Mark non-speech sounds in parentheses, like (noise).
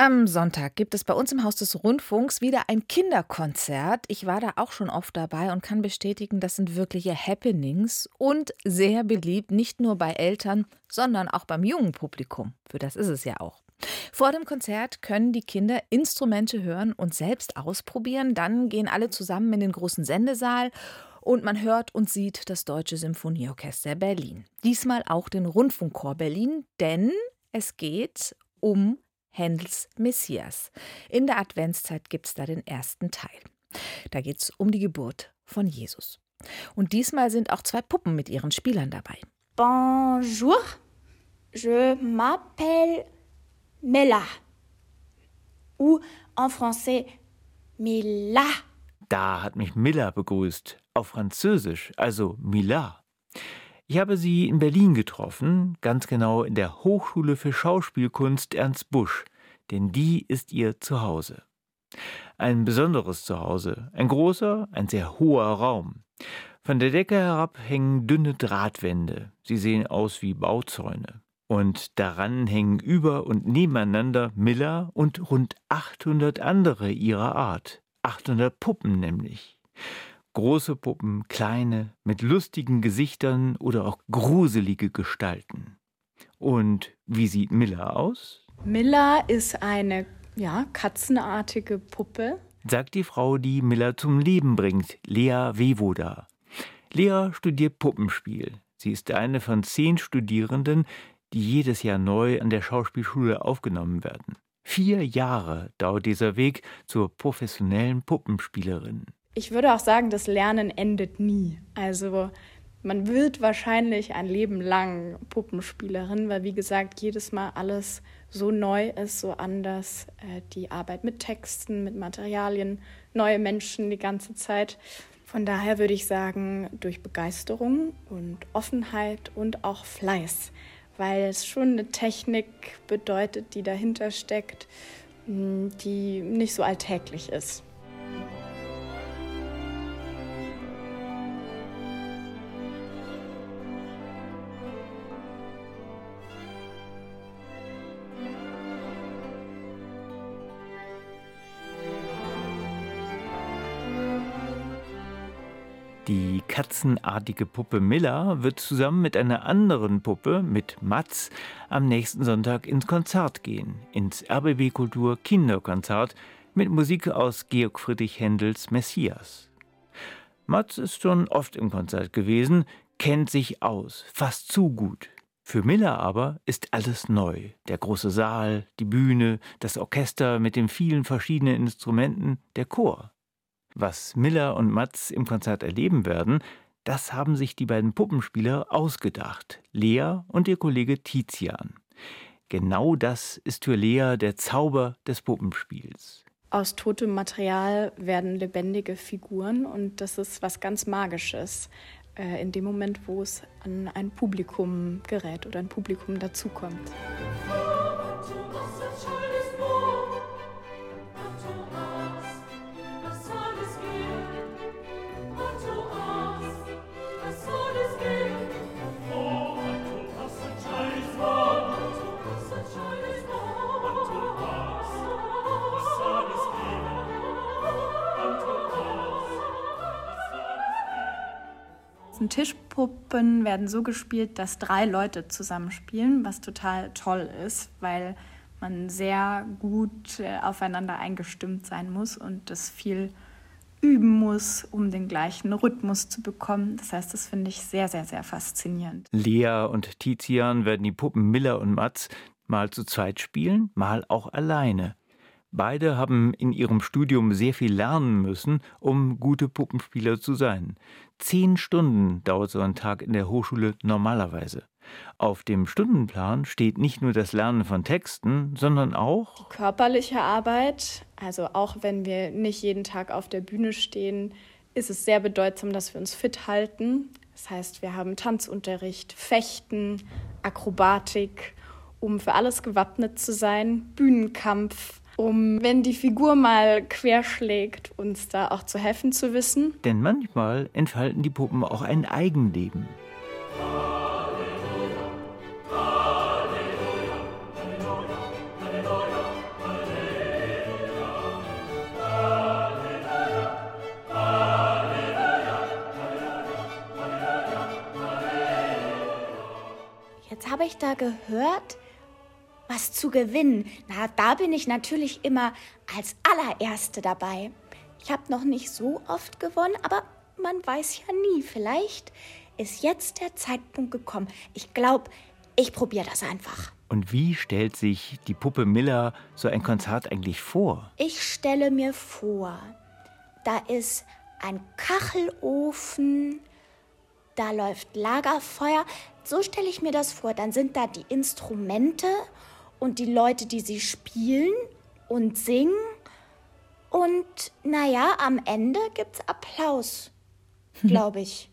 Am Sonntag gibt es bei uns im Haus des Rundfunks wieder ein Kinderkonzert. Ich war da auch schon oft dabei und kann bestätigen, das sind wirkliche Happenings und sehr beliebt, nicht nur bei Eltern, sondern auch beim jungen Publikum. Für das ist es ja auch. Vor dem Konzert können die Kinder Instrumente hören und selbst ausprobieren. Dann gehen alle zusammen in den großen Sendesaal und man hört und sieht das Deutsche Symphonieorchester Berlin. Diesmal auch den Rundfunkchor Berlin, denn es geht um Händels Messias. In der Adventszeit gibt es da den ersten Teil. Da geht es um die Geburt von Jesus. Und diesmal sind auch zwei Puppen mit ihren Spielern dabei. Bonjour, je m'appelle Mela. Ou en français Mila. Da hat mich Miller begrüßt, auf Französisch, also Mila. Ich habe sie in Berlin getroffen, ganz genau in der Hochschule für Schauspielkunst Ernst Busch, denn die ist ihr Zuhause. Ein besonderes Zuhause, ein großer, ein sehr hoher Raum. Von der Decke herab hängen dünne Drahtwände, sie sehen aus wie Bauzäune. Und daran hängen über und nebeneinander Miller und rund 800 andere ihrer Art. 800 Puppen nämlich. Große Puppen, kleine, mit lustigen Gesichtern oder auch gruselige Gestalten. Und wie sieht Miller aus? Miller ist eine ja, katzenartige Puppe. Sagt die Frau, die Miller zum Leben bringt, Lea Wewoda. Lea studiert Puppenspiel. Sie ist eine von zehn Studierenden, die jedes Jahr neu an der Schauspielschule aufgenommen werden. Vier Jahre dauert dieser Weg zur professionellen Puppenspielerin ich würde auch sagen, das Lernen endet nie. Also man wird wahrscheinlich ein Leben lang Puppenspielerin, weil wie gesagt, jedes Mal alles so neu ist, so anders. Äh, die Arbeit mit Texten, mit Materialien, neue Menschen die ganze Zeit. Von daher würde ich sagen, durch Begeisterung und Offenheit und auch Fleiß, weil es schon eine Technik bedeutet, die dahinter steckt, die nicht so alltäglich ist. Die katzenartige Puppe Miller wird zusammen mit einer anderen Puppe, mit Mats, am nächsten Sonntag ins Konzert gehen, ins RBB Kultur Kinderkonzert mit Musik aus Georg Friedrich Händels Messias. Mats ist schon oft im Konzert gewesen, kennt sich aus, fast zu gut. Für Miller aber ist alles neu. Der große Saal, die Bühne, das Orchester mit den vielen verschiedenen Instrumenten, der Chor. Was Miller und Matz im Konzert erleben werden, das haben sich die beiden Puppenspieler ausgedacht, Lea und ihr Kollege Tizian. Genau das ist für Lea der Zauber des Puppenspiels. Aus totem Material werden lebendige Figuren und das ist was ganz Magisches äh, in dem Moment, wo es an ein Publikum gerät oder ein Publikum dazukommt. Tischpuppen werden so gespielt, dass drei Leute zusammenspielen, was total toll ist, weil man sehr gut äh, aufeinander eingestimmt sein muss und das viel üben muss, um den gleichen Rhythmus zu bekommen. Das heißt, das finde ich sehr, sehr, sehr faszinierend. Lea und Tizian werden die Puppen Miller und Mats mal zu zweit spielen, mal auch alleine. Beide haben in ihrem Studium sehr viel lernen müssen, um gute Puppenspieler zu sein. Zehn Stunden dauert so ein Tag in der Hochschule normalerweise. Auf dem Stundenplan steht nicht nur das Lernen von Texten, sondern auch die körperliche Arbeit. Also auch wenn wir nicht jeden Tag auf der Bühne stehen, ist es sehr bedeutsam, dass wir uns fit halten. Das heißt, wir haben Tanzunterricht, Fechten, Akrobatik, um für alles gewappnet zu sein, Bühnenkampf, um, wenn die Figur mal querschlägt, uns da auch zu helfen zu wissen. Denn manchmal entfalten die Puppen auch ein Eigenleben. Jetzt habe ich da gehört, was zu gewinnen, na, da bin ich natürlich immer als allererste dabei. Ich habe noch nicht so oft gewonnen, aber man weiß ja nie. Vielleicht ist jetzt der Zeitpunkt gekommen. Ich glaube, ich probiere das einfach. Und wie stellt sich die Puppe Miller so ein Konzert eigentlich vor? Ich stelle mir vor, da ist ein Kachelofen, da läuft Lagerfeuer. So stelle ich mir das vor. Dann sind da die Instrumente und die Leute, die sie spielen und singen. Und naja, am Ende gibt's Applaus, (laughs) glaube ich.